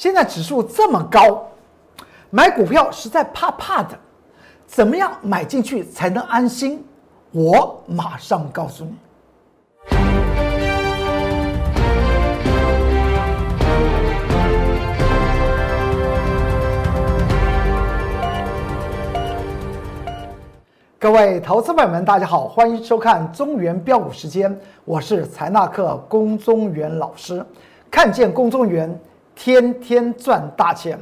现在指数这么高，买股票实在怕怕的，怎么样买进去才能安心？我马上告诉你。各位投资朋友们，大家好，欢迎收看中原标股时间，我是财纳克龚中原老师。看见龚中原，天天赚大钱。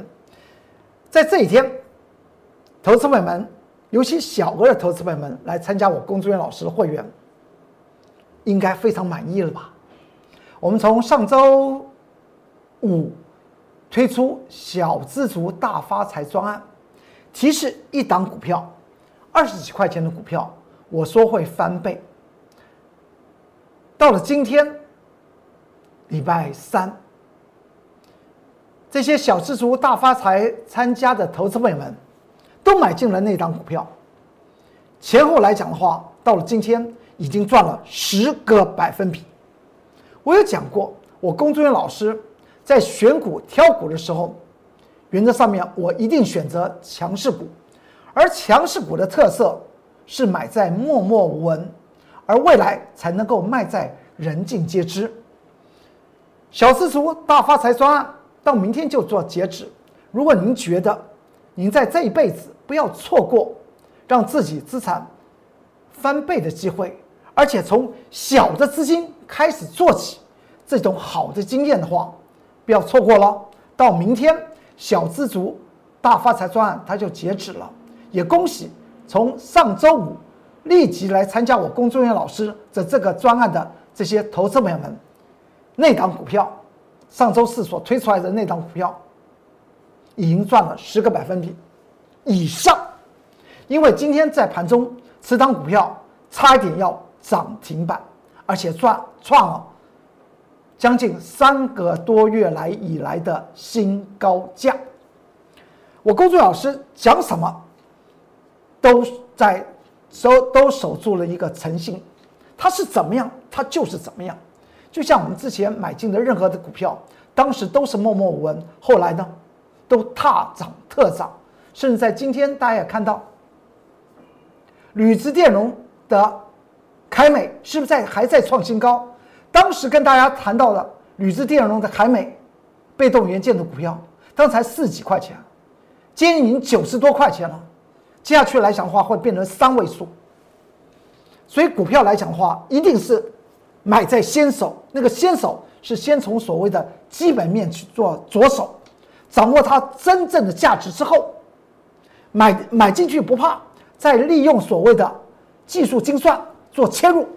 在这一天，投资朋友们，尤其小额的投资朋友们来参加我龚中原老师的会员，应该非常满意了吧？我们从上周五推出小资族大发财专案，提示一档股票。二十几块钱的股票，我说会翻倍。到了今天，礼拜三，这些小资族大发财参加的投资朋友们，都买进了那档股票。前后来讲的话，到了今天已经赚了十个百分比。我有讲过，我工作人员老师在选股挑股的时候，原则上面我一定选择强势股。而强势股的特色是买在默默无闻，而未来才能够卖在人尽皆知。小资族大发财专案到明天就做截止。如果您觉得您在这一辈子不要错过让自己资产翻倍的机会，而且从小的资金开始做起这种好的经验的话，不要错过了。到明天小资族大发财专案它就截止了。也恭喜从上周五立即来参加我龚中元老师的这个专案的这些投资朋友们，那档股票上周四所推出来的那档股票，已经赚了十个百分比以上，因为今天在盘中此档股票差一点要涨停板，而且创创了将近三个多月来以来的新高价。我龚中老师讲什么？都在守都守住了一个诚信，他是怎么样，他就是怎么样。就像我们之前买进的任何的股票，当时都是默默无闻，后来呢，都大涨特涨，甚至在今天大家也看到，铝制电容的凯美是不是在还在创新高？当时跟大家谈到的铝制电容的凯美被动元件的股票，刚才四几块钱，今天已经九十多块钱了。接下去来讲的话，会变成三位数。所以股票来讲的话，一定是买在先手。那个先手是先从所谓的基本面去做着手，掌握它真正的价值之后，买买进去不怕，再利用所谓的技术精算做切入。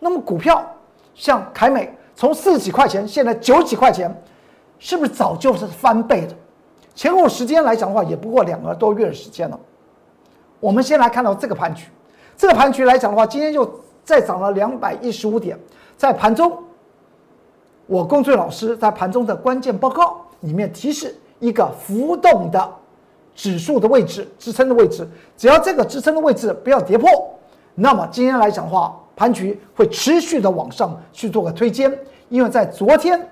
那么股票像凯美，从四十几块钱，现在九十几块钱，是不是早就是翻倍的？前后时间来讲的话，也不过两个多月的时间了。我们先来看到这个盘局，这个盘局来讲的话，今天就再涨了两百一十五点。在盘中，我龚俊老师在盘中的关键报告里面提示一个浮动的指数的位置、支撑的位置，只要这个支撑的位置不要跌破，那么今天来讲的话，盘局会持续的往上去做个推荐。因为在昨天，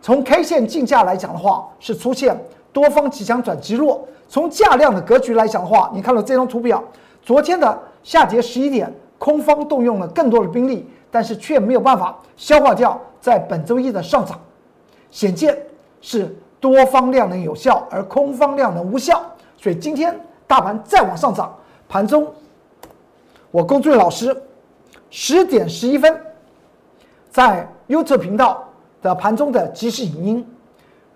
从 K 线竞价来讲的话，是出现多方即将转极弱。从价量的格局来讲的话，你看到这张图表，昨天的下跌十一点，空方动用了更多的兵力，但是却没有办法消化掉在本周一的上涨，显见是多方量能有效，而空方量能无效。所以今天大盘再往上涨，盘中我龚俊老师十点十一分在 YouTube 频道的盘中的即时影音，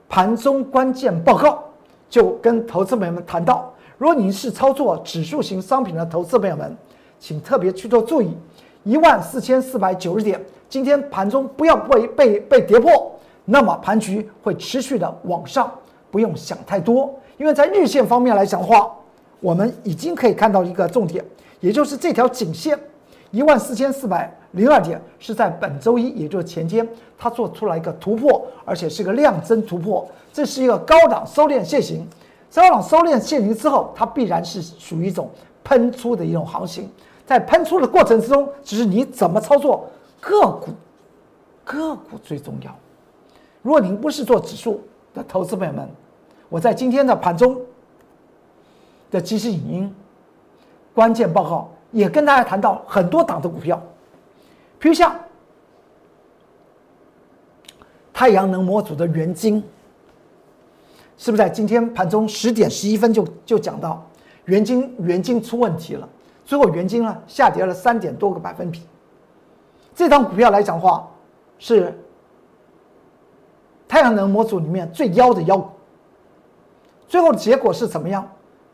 盘中关键报告。就跟投资朋友们谈到，如果您是操作指数型商品的投资朋友们，请特别去做注意，一万四千四百九十点，今天盘中不要被被被跌破，那么盘局会持续的往上，不用想太多，因为在日线方面来讲的话，我们已经可以看到一个重点，也就是这条颈线一万四千四百零二点是在本周一，也就是前天，它做出来一个突破，而且是个量增突破。这是一个高档收敛线型，高档收敛线型之后，它必然是属于一种喷出的一种行情。在喷出的过程之中，只是你怎么操作个股，个股最重要。如果您不是做指数的投资朋友们，我在今天的盘中的即时影音关键报告也跟大家谈到很多档的股票，比如像太阳能模组的元晶，是不是在今天盘中十点十一分就就讲到元晶元晶出问题了，最后元晶呢下跌了三点多个百分比。这张股票来讲的话，是太阳能模组里面最妖的妖股。最后的结果是怎么样？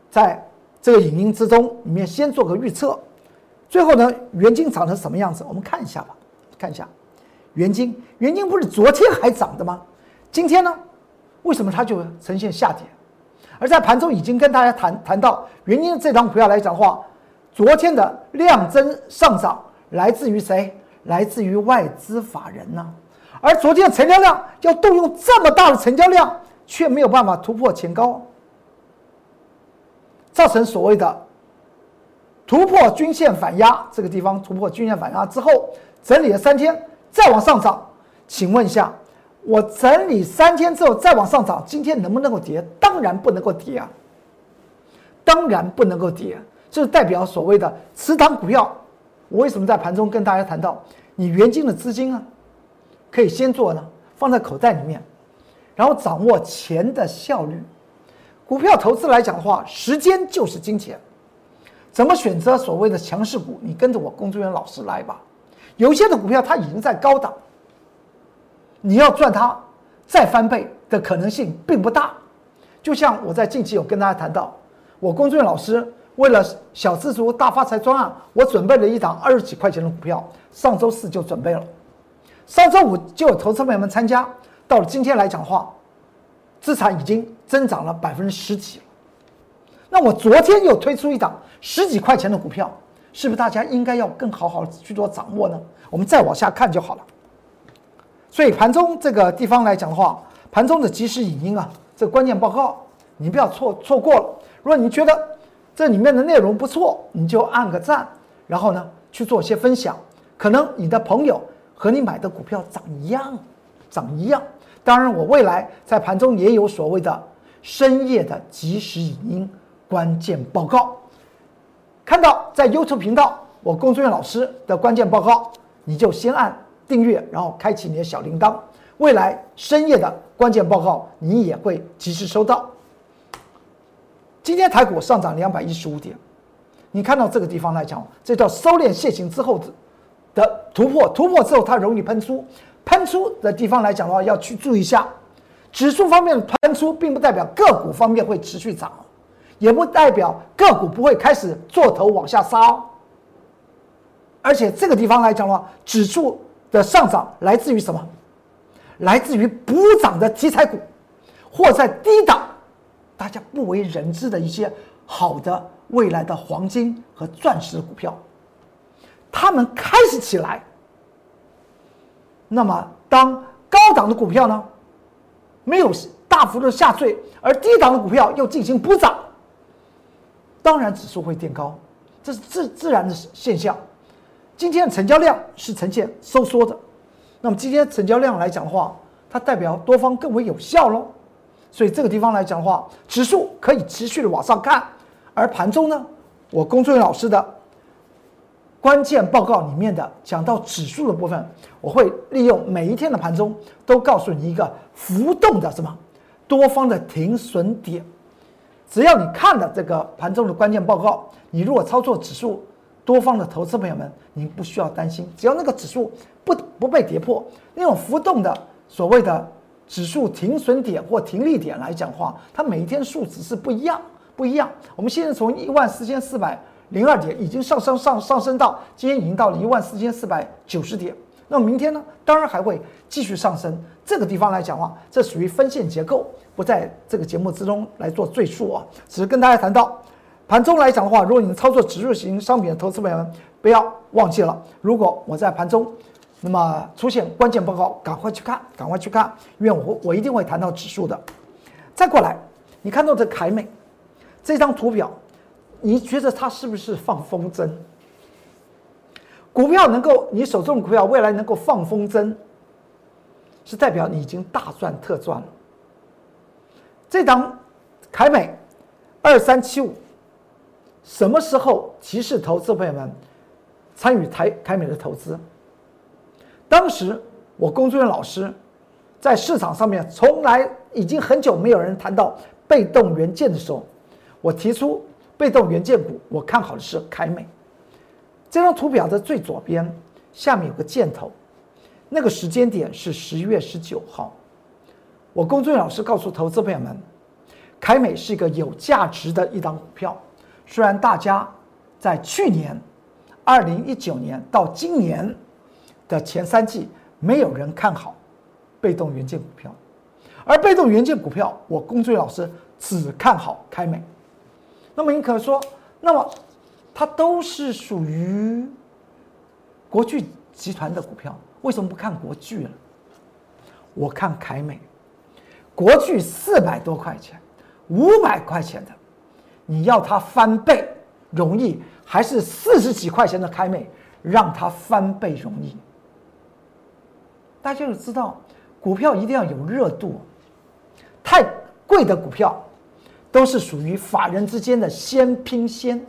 在这个影音之中，里面先做个预测。最后呢，元晶长成什么样子？我们看一下吧，看一下元晶。元晶不是昨天还涨的吗？今天呢，为什么它就呈现下跌？而在盘中已经跟大家谈谈到元晶这张股票来讲的话，昨天的量增上涨来自于谁？来自于外资法人呢，而昨天的成交量要动用这么大的成交量，却没有办法突破前高，造成所谓的突破均线反压。这个地方突破均线反压之后，整理了三天，再往上涨。请问一下，我整理三天之后再往上涨，今天能不能够跌？当然不能够跌啊！当然不能够跌，这是代表所谓的持仓股票。我为什么在盘中跟大家谈到，你原金的资金啊，可以先做呢，放在口袋里面，然后掌握钱的效率。股票投资来讲的话，时间就是金钱。怎么选择所谓的强势股？你跟着我工作人员老师来吧。有些的股票它已经在高档，你要赚它再翻倍的可能性并不大。就像我在近期有跟大家谈到，我工作人员老师。为了小资族大发财专案，我准备了一档二十几块钱的股票，上周四就准备了，上周五就有投资朋友们参加，到了今天来讲的话，资产已经增长了百分之十几了。那我昨天又推出一档十几块钱的股票，是不是大家应该要更好好去做掌握呢？我们再往下看就好了。所以盘中这个地方来讲的话，盘中的即时影音啊，这关键报告你不要错错过了。如果你觉得，这里面的内容不错，你就按个赞，然后呢去做一些分享。可能你的朋友和你买的股票涨一样，涨一样。当然，我未来在盘中也有所谓的深夜的即时语音关键报告。看到在 YouTube 频道我工作人员老师的关键报告，你就先按订阅，然后开启你的小铃铛。未来深夜的关键报告你也会及时收到。今天台股上涨两百一十五点，你看到这个地方来讲，这叫收敛楔形之后的的突破，突破之后它容易喷出，喷出的地方来讲的话，要去注意一下。指数方面的喷出，并不代表个股方面会持续涨，也不代表个股不会开始做头往下杀。而且这个地方来讲的话，指数的上涨来自于什么？来自于补涨的题材股，或在低档。大家不为人知的一些好的未来的黄金和钻石的股票，他们开始起来。那么，当高档的股票呢没有大幅度下坠，而低档的股票又进行补涨，当然指数会垫高，这是自自然的现象。今天的成交量是呈现收缩的，那么今天成交量来讲的话，它代表多方更为有效喽。所以这个地方来讲的话，指数可以持续的往上看，而盘中呢，我工作人员老师的关键报告里面的讲到指数的部分，我会利用每一天的盘中都告诉你一个浮动的什么多方的停损点。只要你看了这个盘中的关键报告，你如果操作指数多方的投资朋友们，您不需要担心，只要那个指数不不被跌破，那种浮动的所谓的。指数停损点或停利点来讲话，它每一天数值是不一样，不一样。我们现在从一万四千四百零二点已经上升上上升到今天已经到了一万四千四百九十点。那么明天呢？当然还会继续上升。这个地方来讲话，这属于分线结构，不在这个节目之中来做赘述啊。只是跟大家谈到盘中来讲的话，如果你操作指数型商品的投资朋友们，不要忘记了，如果我在盘中。那么出现关键报告，赶快去看，赶快去看，因为我我一定会谈到指数的。再过来，你看到这凯美这张图表，你觉得它是不是放风筝？股票能够，你手中的股票未来能够放风筝，是代表你已经大赚特赚了。这张凯美二三七五，什么时候提示投资朋友们参与台凯美的投资？当时我工作人员老师在市场上面从来已经很久没有人谈到被动元件的时候，我提出被动元件股，我看好的是凯美。这张图表的最左边下面有个箭头，那个时间点是十一月十九号。我工作人员老师告诉投资朋友们，凯美是一个有价值的一档股票。虽然大家在去年二零一九年到今年的前三季没有人看好被动元件股票，而被动元件股票，我工作人员老师只看好凯美。那么你可说，那么？它都是属于国巨集团的股票，为什么不看国巨了？我看凯美，国巨四百多块钱，五百块钱的，你要它翻倍容易，还是四十几块钱的凯美让它翻倍容易？大家就知道，股票一定要有热度，太贵的股票都是属于法人之间的先拼先。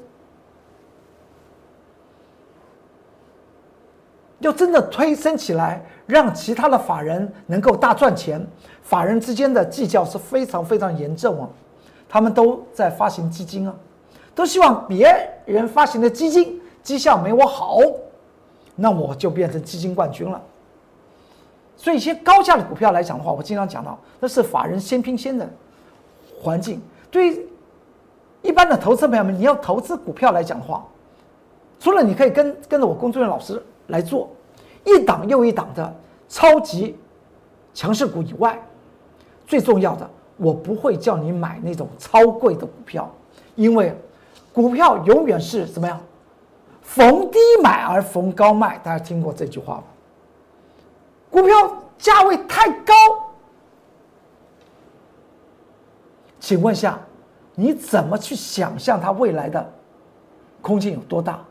要真的推升起来，让其他的法人能够大赚钱，法人之间的计较是非常非常严重啊！他们都在发行基金啊，都希望别人发行的基金绩效没我好，那我就变成基金冠军了。所以一些高价的股票来讲的话，我经常讲到，那是法人先拼先的环境。对于一般的投资朋友们，你要投资股票来讲的话，除了你可以跟跟着我工作人员老师。来做一档又一档的超级强势股以外，最重要的，我不会叫你买那种超贵的股票，因为股票永远是怎么样，逢低买而逢高卖。大家听过这句话吗？股票价位太高，请问下，你怎么去想象它未来的空间有多大？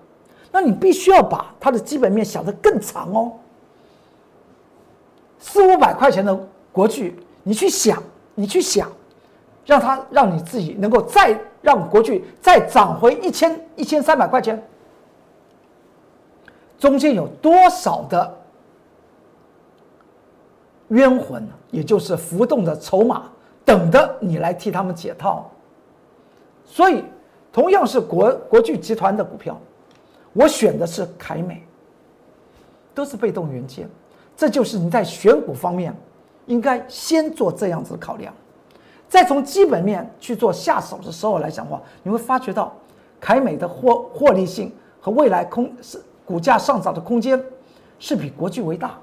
那你必须要把它的基本面想得更长哦，四五百块钱的国剧，你去想，你去想，让它让你自己能够再让国剧再涨回一千一千三百块钱，中间有多少的冤魂，也就是浮动的筹码，等着你来替他们解套。所以，同样是国国巨集团的股票。我选的是凯美，都是被动元件，这就是你在选股方面应该先做这样子的考量，再从基本面去做下手的时候来讲的话，你会发觉到凯美的获获利性和未来空是股价上涨的空间是比国巨为大，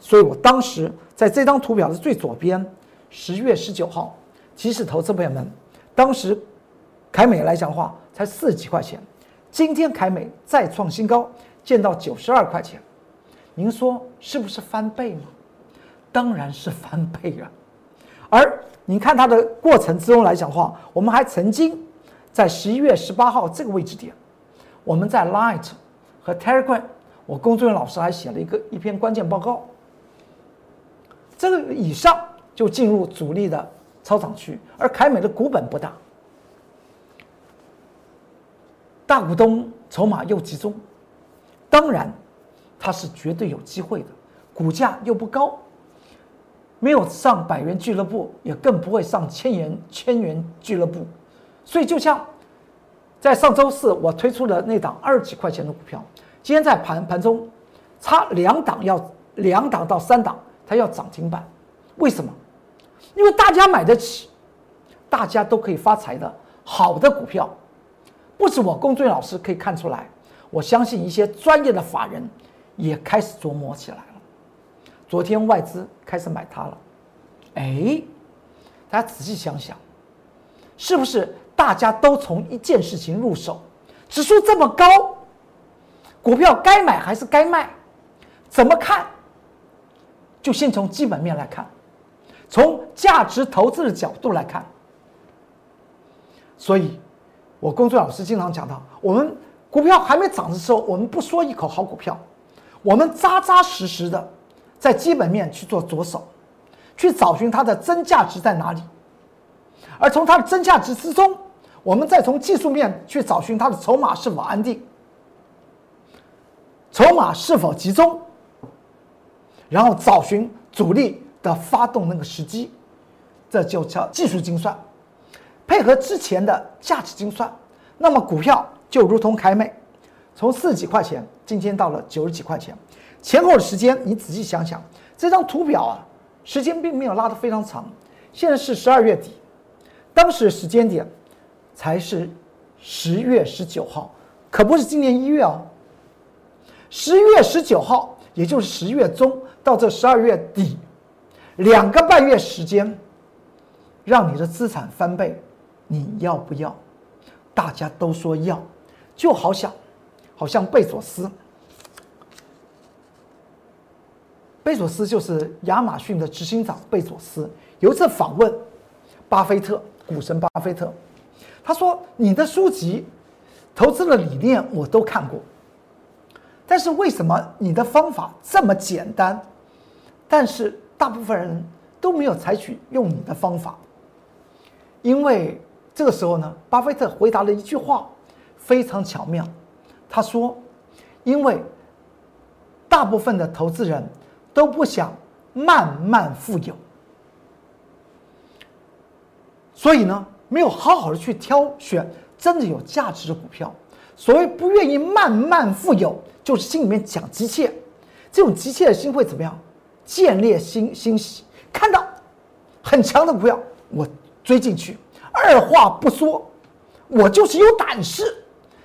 所以我当时在这张图表的最左边，十月十九号，即使投资朋友们当时凯美来讲的话才四十几块钱。今天凯美再创新高，见到九十二块钱，您说是不是翻倍吗？当然是翻倍啊！而你看它的过程之中来讲话，我们还曾经在十一月十八号这个位置点，我们在 Light 和 Telegram，我工作人员老师还写了一个一篇关键报告。这个以上就进入主力的操场区，而凯美的股本不大。大股东筹码又集中，当然，它是绝对有机会的。股价又不高，没有上百元俱乐部，也更不会上千元千元俱乐部。所以，就像在上周四我推出的那档二十几块钱的股票，今天在盘盘中差两档要两档到三档，它要涨停板。为什么？因为大家买得起，大家都可以发财的好的股票。不止我龚俊老师可以看出来，我相信一些专业的法人也开始琢磨起来了。昨天外资开始买它了，哎，大家仔细想想，是不是大家都从一件事情入手？指数这么高，股票该买还是该卖？怎么看？就先从基本面来看，从价值投资的角度来看，所以。我工作老师经常讲到，我们股票还没涨的时候，我们不说一口好股票，我们扎扎实实的在基本面去做着手。去找寻它的真价值在哪里，而从它的真价值之中，我们再从技术面去找寻它的筹码是否安定，筹码是否集中，然后找寻主力的发动那个时机，这就叫技术精算，配合之前的价值精算，那么股票就如同凯美，从四十几块钱今天到了九十几块钱，前后的时间你仔细想想，这张图表啊。时间并没有拉得非常长，现在是十二月底，当时时间点才是十月十九号，可不是今年一月哦。十月十九号，也就是十月中到这十二月底，两个半月时间，让你的资产翻倍，你要不要？大家都说要，就好像，好像贝佐斯。贝佐斯就是亚马逊的执行长。贝佐斯有一次访问巴菲特，股神巴菲特，他说：“你的书籍、投资的理念我都看过，但是为什么你的方法这么简单，但是大部分人都没有采取用你的方法？”因为这个时候呢，巴菲特回答了一句话，非常巧妙。他说：“因为大部分的投资人。”都不想慢慢富有，所以呢，没有好好的去挑选真的有价值的股票。所谓不愿意慢慢富有，就是心里面讲急切，这种急切的心会怎么样？建立欣欣喜，看到很强的股票，我追进去，二话不说，我就是有胆识。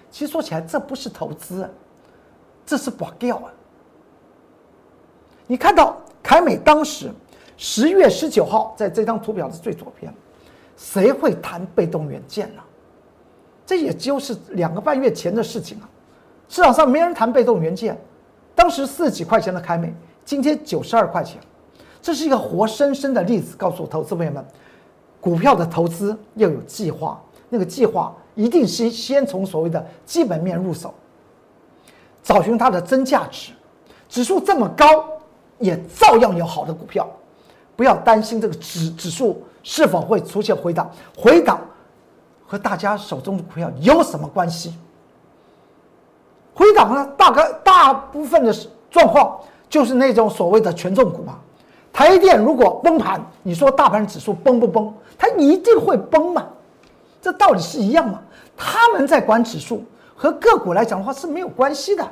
其实说起来，这不是投资，这是保钓啊。你看到凯美当时十月十九号在这张图表的最左边，谁会谈被动元件呢？这也就是两个半月前的事情啊！市场上没人谈被动元件。当时四十几块钱的凯美，今天九十二块钱，这是一个活生生的例子，告诉投资朋友们，股票的投资要有计划，那个计划一定是先从所谓的基本面入手，找寻它的真价值，指数这么高。也照样有好的股票，不要担心这个指指数是否会出现回档。回档和大家手中的股票有什么关系？回档呢？大概大部分的状况就是那种所谓的权重股嘛。台电如果崩盘，你说大盘指数崩不崩？它一定会崩嘛？这道理是一样嘛？他们在管指数，和个股来讲的话是没有关系的。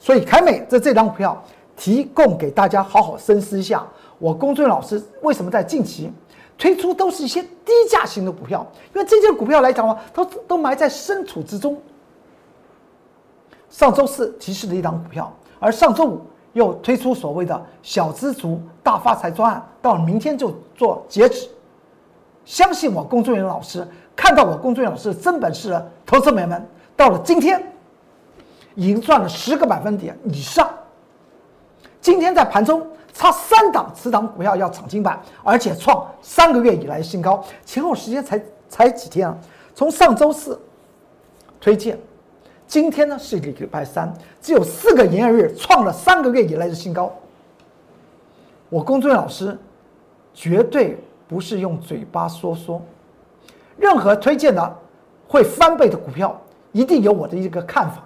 所以凯美在这张股票。提供给大家好好深思一下，我龚俊老师为什么在近期推出都是一些低价型的股票？因为这些股票来讲的话，都都埋在深处之中。上周四提示的一档股票，而上周五又推出所谓的小资族大发财专案，到明天就做截止。相信我，龚俊元老师看到我龚俊元老师真本事的投资友们，到了今天已经赚了十个百分点以上。今天在盘中差三档，此档股票要涨停板，而且创三个月以来新高，前后时间才才几天啊？从上周四推荐，今天呢是礼拜三，只有四个营业日，创了三个月以来的新高。我龚俊老师绝对不是用嘴巴说说，任何推荐的会翻倍的股票，一定有我的一个看法。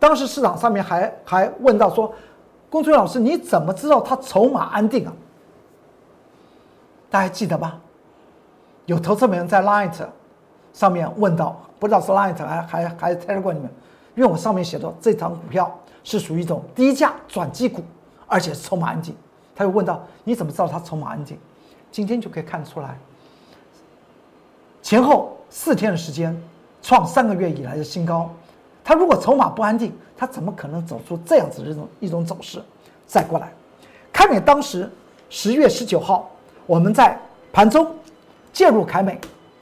当时市场上面还还问到说。龚春老师，你怎么知道它筹码安定啊？大家记得吧？有投资人在 Light 上面问到，不知道是 Light 还还还 Telegram 里面，因为我上面写的这张股票是属于一种低价转机股，而且筹码安静。他又问到，你怎么知道它筹码安静？今天就可以看出来，前后四天的时间创三个月以来的新高。它如果筹码不安定，它怎么可能走出这样子的一种一种走势？再过来，凯美当时十月十九号，我们在盘中介入凯美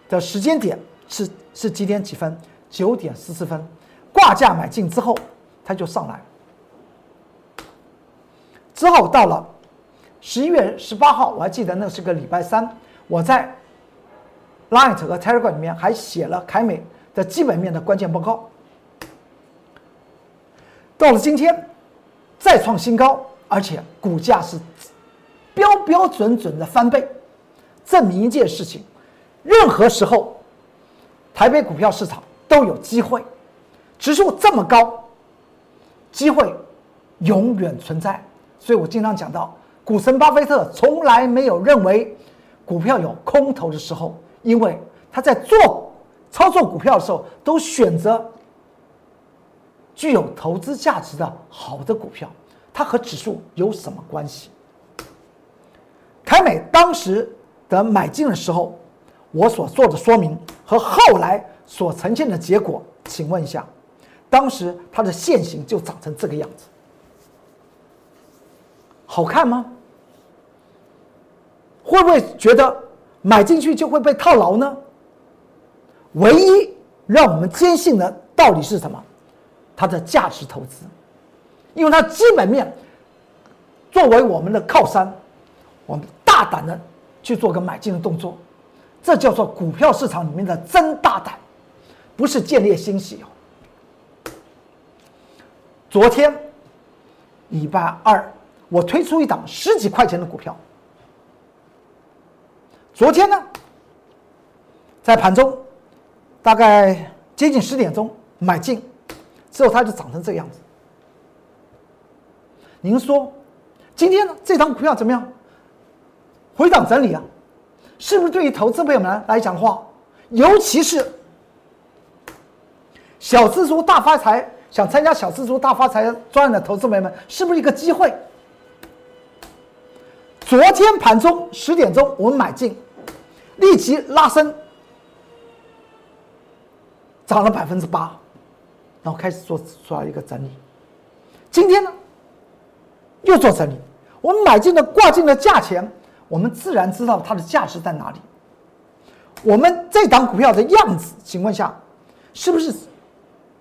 的时间点是是几点几分？九点十四分，挂价买进之后，它就上来。之后到了十一月十八号，我还记得那是个礼拜三，我在 Light 和 Telegram 里面还写了凯美的基本面的关键报告。到了今天，再创新高，而且股价是标标准准的翻倍，证明一件事情：任何时候，台北股票市场都有机会，指数这么高，机会永远存在。所以我经常讲到，股神巴菲特从来没有认为股票有空头的时候，因为他在做操作股票的时候都选择。具有投资价值的好的股票，它和指数有什么关系？凯美当时的买进的时候，我所做的说明和后来所呈现的结果，请问一下，当时它的线形就长成这个样子，好看吗？会不会觉得买进去就会被套牢呢？唯一让我们坚信的道理是什么？它的价值投资，因为它基本面作为我们的靠山，我们大胆的去做个买进的动作，这叫做股票市场里面的真大胆，不是见猎欣喜哦。昨天礼拜二，我推出一档十几块钱的股票，昨天呢，在盘中大概接近十点钟买进。之后它就涨成这个样子。您说，今天呢这张股票怎么样？回档整理啊，是不是对于投资朋友们来讲的话，尤其是小资族大发财，想参加小资族大发财专案的投资朋友们，是不是一个机会？昨天盘中十点钟我们买进，立即拉升，涨了百分之八。然后开始做做一个整理，今天呢又做整理。我们买进的挂进的价钱，我们自然知道它的价值在哪里。我们这档股票的样子情况下，是不是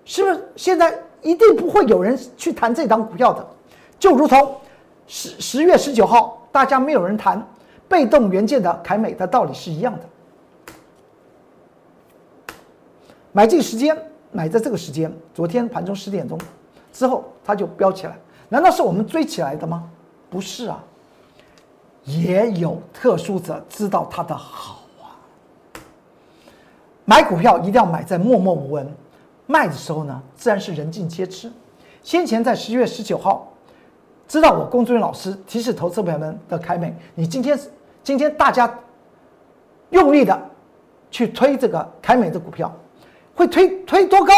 是不是现在一定不会有人去谈这档股票的？就如同十十月十九号大家没有人谈被动元件的凯美的道理是一样的。买进时间。买在这个时间，昨天盘中十点钟之后，它就飙起来。难道是我们追起来的吗？不是啊，也有特殊者知道它的好啊。买股票一定要买在默默无闻，卖的时候呢，自然是人尽皆知。先前在十一月十九号，知道我龚俊老师提示投资朋友们的凯美，你今天今天大家用力的去推这个凯美的股票。会推推多高？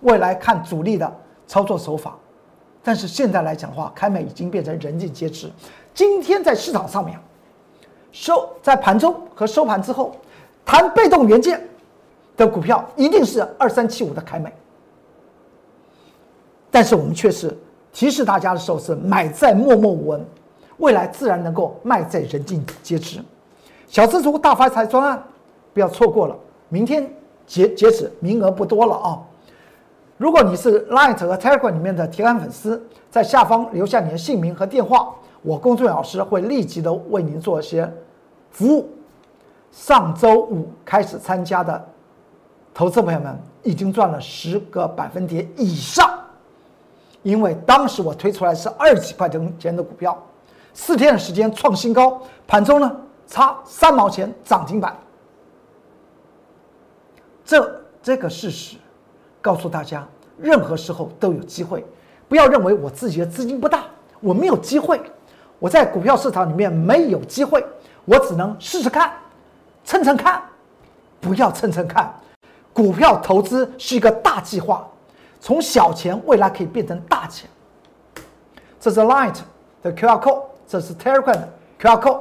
未来看主力的操作手法，但是现在来讲的话，开美已经变成人尽皆知。今天在市场上面，收在盘中和收盘之后，谈被动元件的股票一定是二三七五的凯美，但是我们却是提示大家的时候是买在默默无闻，未来自然能够卖在人尽皆知。小资族大发财专案，不要错过了，明天。截截止名额不多了啊！如果你是 Light 和 Telegram 里面的铁杆粉丝，在下方留下你的姓名和电话，我工作老师会立即的为您做一些服务。上周五开始参加的投资朋友们已经赚了十个百分点以上，因为当时我推出来是二十几块钱的股票，四天的时间创新高，盘中呢差三毛钱涨停板。这这个事实告诉大家，任何时候都有机会，不要认为我自己的资金不大，我没有机会，我在股票市场里面没有机会，我只能试试看，蹭蹭看，不要蹭蹭看。股票投资是一个大计划，从小钱未来可以变成大钱。这是 Light 的 QR code，这是 Telegram 的 QR code，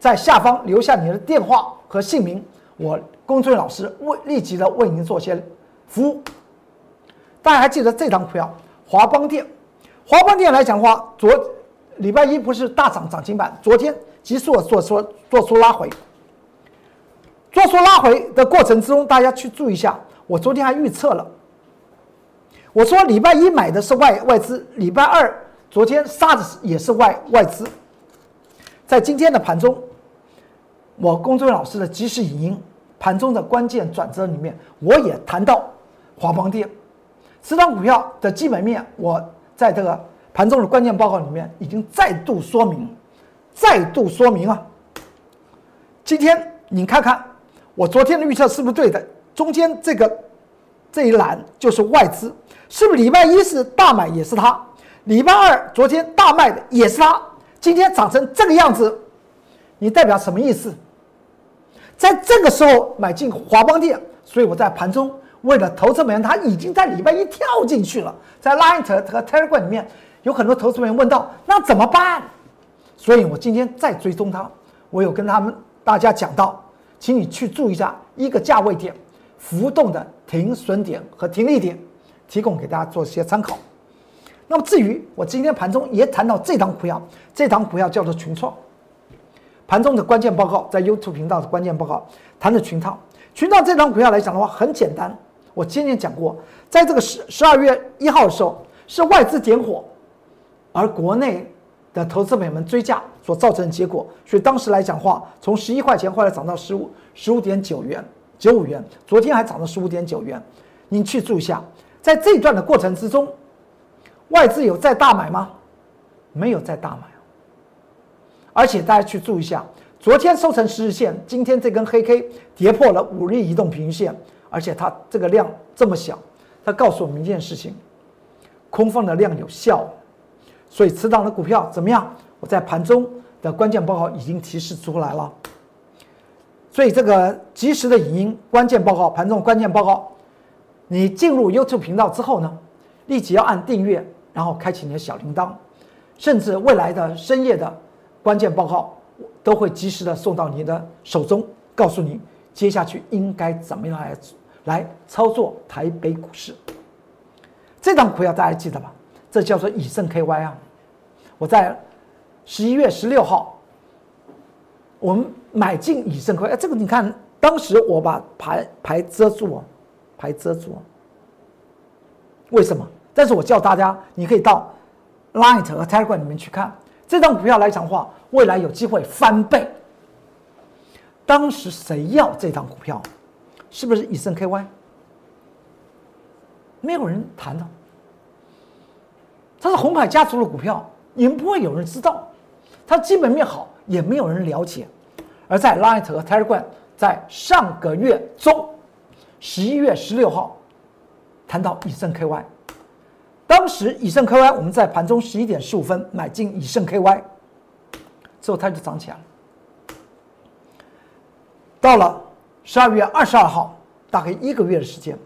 在下方留下你的电话和姓名，我。龚俊老师为立即的为您做些服务。大家还记得这张股票华邦电？华邦电来讲的话，昨礼拜一不是大涨涨停板，昨天急速的做出做出拉回。做出拉回的过程之中，大家去注意一下。我昨天还预测了，我说礼拜一买的是外外资，礼拜二昨天杀的也是外外资。在今天的盘中，我龚俊老师的即时语音。盘中的关键转折里面，我也谈到华邦电，此档股票的基本面，我在这个盘中的关键报告里面已经再度说明，再度说明啊。今天你看看我昨天的预测是不是对的？中间这个这一栏就是外资，是不是礼拜一是大买也是它？礼拜二昨天大卖的也是它，今天涨成这个样子，你代表什么意思？在这个时候买进华邦电，所以我在盘中为了投资人，他已经在礼拜一跳进去了，在 Line 和 Telegram 里面有很多投资人问到，那怎么办？所以我今天再追踪它，我有跟他们大家讲到，请你去注意一下一个价位点浮动的停损点和停利点，提供给大家做一些参考。那么至于我今天盘中也谈到这档股票，这档股票叫做群创。盘中的关键报告在 YouTube 频道的关键报告谈的群创，群创这档股票来讲的话很简单，我今天讲过，在这个十十二月一号的时候是外资点火，而国内的投资朋友们追价所造成的结果，所以当时来讲话从十一块钱后来涨到十五十五点九元九五元，昨天还涨到十五点九元，您去注意一下，在这一段的过程之中。外资有在大买吗？没有在大买，而且大家去注意一下，昨天收成十日线，今天这根黑 K 跌破了五日移动平均线，而且它这个量这么小，它告诉我们一件事情：空方的量有效。所以此档的股票怎么样？我在盘中的关键报告已经提示出来了。所以这个及时的影音关键报告，盘中关键报告，你进入 YouTube 频道之后呢，立即要按订阅。然后开启你的小铃铛，甚至未来的深夜的关键报告都会及时的送到你的手中，告诉你接下去应该怎么样来来操作台北股市。这张股票大家记得吧？这叫做以盛 KY 啊！我在十一月十六号，我们买进以盛 KY，哎，这个你看，当时我把牌牌遮住啊，牌遮住，为什么？但是我叫大家，你可以到 Line 和 Telegram 里面去看这张股票来讲话，未来有机会翻倍。当时谁要这张股票？是不是以盛 KY？没有人谈的。它是红海家族的股票，你们不会有人知道。它基本面好，也没有人了解。而在 Light 和 Telegram 在上个月中，十一月十六号谈到以盛 KY。当时以盛 KY，我们在盘中十一点十五分买进以盛 KY，之后它就涨起来了。到了十二月二十二号，大概一个月的时间，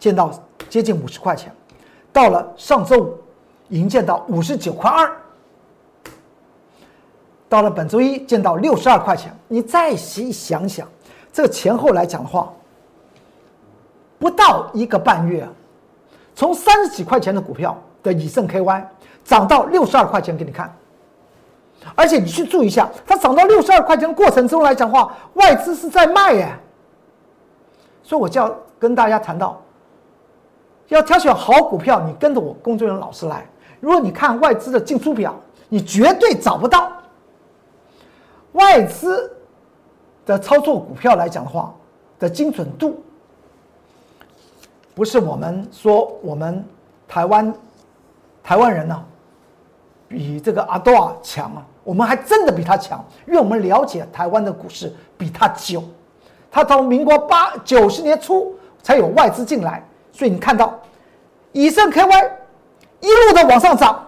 见到接近五十块钱。到了上周五，营建到五十九块二。到了本周一，见到六十二块钱。你再细想想，这个前后来讲的话，不到一个半月。从三十几块钱的股票的以盛 KY 涨到六十二块钱给你看，而且你去注意一下，它涨到六十二块钱的过程中来讲的话，外资是在卖耶。所以我就要跟大家谈到，要挑选好股票，你跟着我工作人员老师来。如果你看外资的进出表，你绝对找不到外资的操作股票来讲的话的精准度。不是我们说我们台湾台湾人呢，比这个阿多尔强啊，我们还真的比他强，因为我们了解台湾的股市比他久，他从民国八九十年初才有外资进来，所以你看到以盛 KY 一路的往上涨，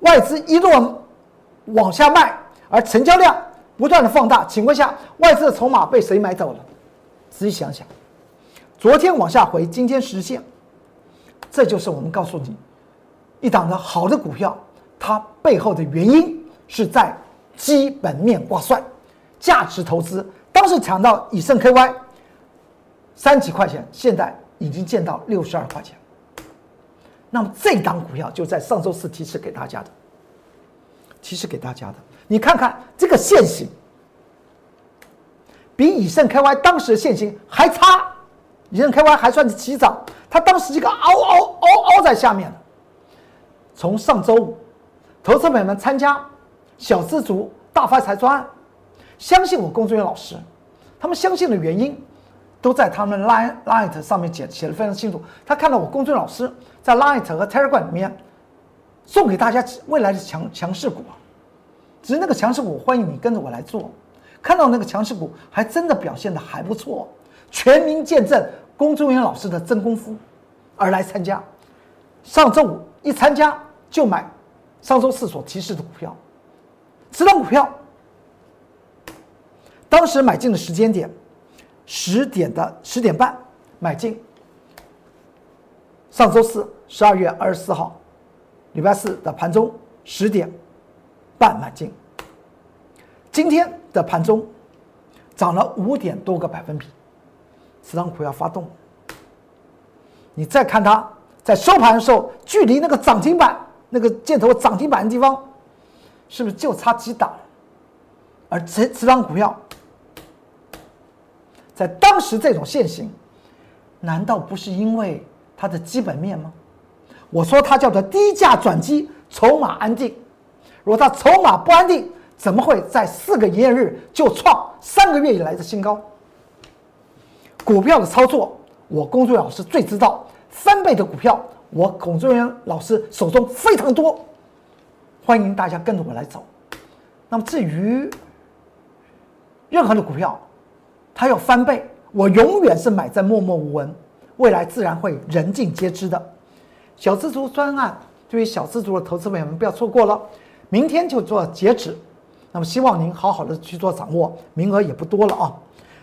外资一路往下卖，而成交量不断的放大，请问下外资的筹码被谁买走了？仔细想想。昨天往下回，今天实现，这就是我们告诉你，一档的好的股票，它背后的原因是在基本面挂帅，价值投资。当时抢到以盛 KY 三几块钱，现在已经见到六十二块钱。那么这档股票就在上周四提示给大家的，提示给大家的，你看看这个线型，比以盛 KY 当时的线型还差。以盛 KY 还算是起涨，它当时这个凹凹凹凹在下面从上周五，投资朋友们参加小资族大发财专案，相信我工作人员老师，他们相信的原因，都在他们 Line Light 上面写写的非常清楚。他看到我工作人员老师在 Light 和 Telegram 里面送给大家未来的强强势股，只是那个强势股，欢迎你跟着我来做。看到那个强势股还真的表现的还不错，全民见证龚忠元老师的真功夫而来参加。上周五一参加就买上周四所提示的股票，这张股票当时买进的时间点十点的十点半买进，上周四十二月二十四号礼拜四的盘中十点半买进，今天。的盘中涨了五点多个百分比，此张股要发动。你再看它在收盘的时候，距离那个涨停板那个箭头涨停板的地方，是不是就差几档？而此此张股票在当时这种现形，难道不是因为它的基本面吗？我说它叫做低价转机，筹码安定。如果它筹码不安定，怎么会在四个营业日就创三个月以来的新高？股票的操作，我龚作老师最知道。翻倍的股票，我龚作元老师手中非常多。欢迎大家跟着我来走。那么至于任何的股票，它要翻倍，我永远是买在默默无闻，未来自然会人尽皆知的。小资族专案，对于小资族的投资朋友们不要错过了，明天就做截止。那么希望您好好的去做掌握，名额也不多了啊。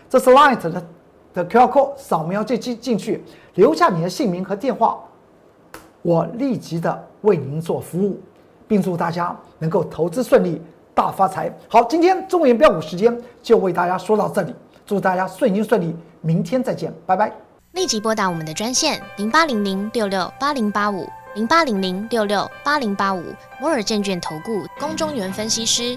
这是 Light 的的 QR code，扫描这进进去，留下你的姓名和电话，我立即的为您做服务，并祝大家能够投资顺利，大发财。好，今天中原标股时间就为大家说到这里，祝大家顺心顺利，明天再见，拜拜。立即拨打我们的专线零八零零六六八零八五零八零零六六八零八五摩尔证券投顾龚中原分析师。